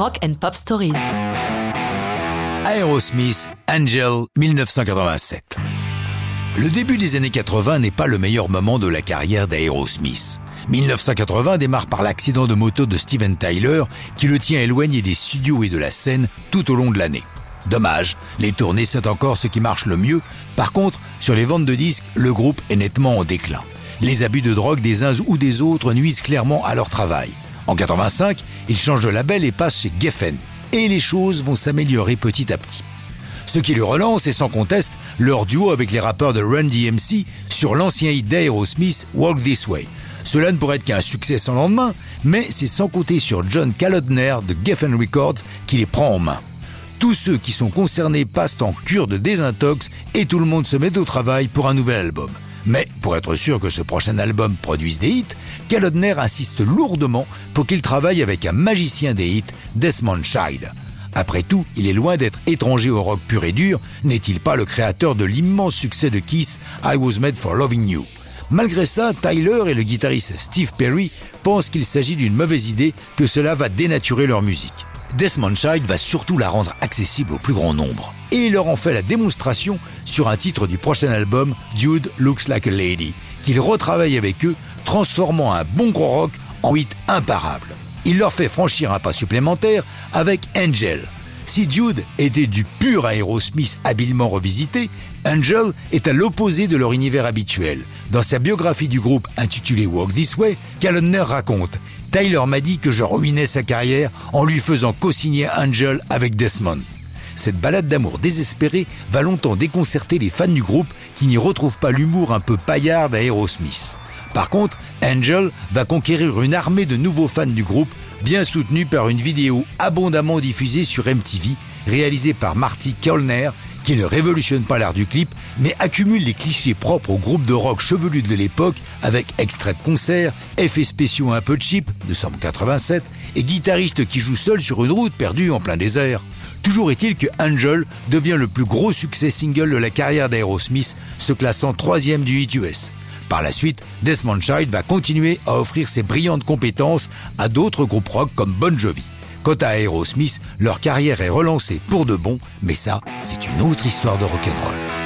Rock and Pop Stories. Aerosmith, Angel, 1987. Le début des années 80 n'est pas le meilleur moment de la carrière d'Aerosmith. 1980 démarre par l'accident de moto de Steven Tyler qui le tient éloigné des studios et de la scène tout au long de l'année. Dommage, les tournées c'est encore ce qui marche le mieux. Par contre, sur les ventes de disques, le groupe est nettement en déclin. Les abus de drogue des uns ou des autres nuisent clairement à leur travail. En 85, ils changent de label et passent chez Geffen. Et les choses vont s'améliorer petit à petit. Ce qui le relance est sans conteste leur duo avec les rappeurs de Run DMC sur l'ancien hit d'Aerosmith Walk This Way. Cela ne pourrait être qu'un succès sans lendemain, mais c'est sans compter sur John Kalodner de Geffen Records qui les prend en main. Tous ceux qui sont concernés passent en cure de désintox et tout le monde se met au travail pour un nouvel album. Mais pour être sûr que ce prochain album produise des hits, Kalodner insiste lourdement pour qu'il travaille avec un magicien des hits, Desmond Child. Après tout, il est loin d'être étranger au rock pur et dur, n'est-il pas le créateur de l'immense succès de Kiss I Was Made for Loving You? Malgré ça, Tyler et le guitariste Steve Perry pensent qu'il s'agit d'une mauvaise idée, que cela va dénaturer leur musique. Desmond Child va surtout la rendre accessible au plus grand nombre. Et il leur en fait la démonstration sur un titre du prochain album, Dude Looks Like a Lady, qu'il retravaille avec eux, transformant un bon gros rock en hit imparable. Il leur fait franchir un pas supplémentaire avec Angel. Si Dude était du pur Aerosmith habilement revisité, Angel est à l'opposé de leur univers habituel. Dans sa biographie du groupe intitulée Walk This Way, Kalonner raconte Tyler m'a dit que je ruinais sa carrière en lui faisant co-signer Angel avec Desmond. Cette balade d'amour désespérée va longtemps déconcerter les fans du groupe qui n'y retrouvent pas l'humour un peu paillard d'Aerosmith. Par contre, Angel va conquérir une armée de nouveaux fans du groupe, bien soutenus par une vidéo abondamment diffusée sur MTV, réalisée par Marty Kellner, qui ne révolutionne pas l'art du clip, mais accumule les clichés propres au groupe de rock chevelu de l'époque, avec extraits de concerts, effets spéciaux un peu cheap, de 187, et guitariste qui joue seul sur une route perdue en plein désert. Toujours est-il que Angel devient le plus gros succès single de la carrière d'Aerosmith, se classant troisième du hit US. Par la suite, Desmond Child va continuer à offrir ses brillantes compétences à d'autres groupes rock comme Bon Jovi. Quant à Aerosmith, leur carrière est relancée pour de bon, mais ça, c'est une autre histoire de rock'n'roll.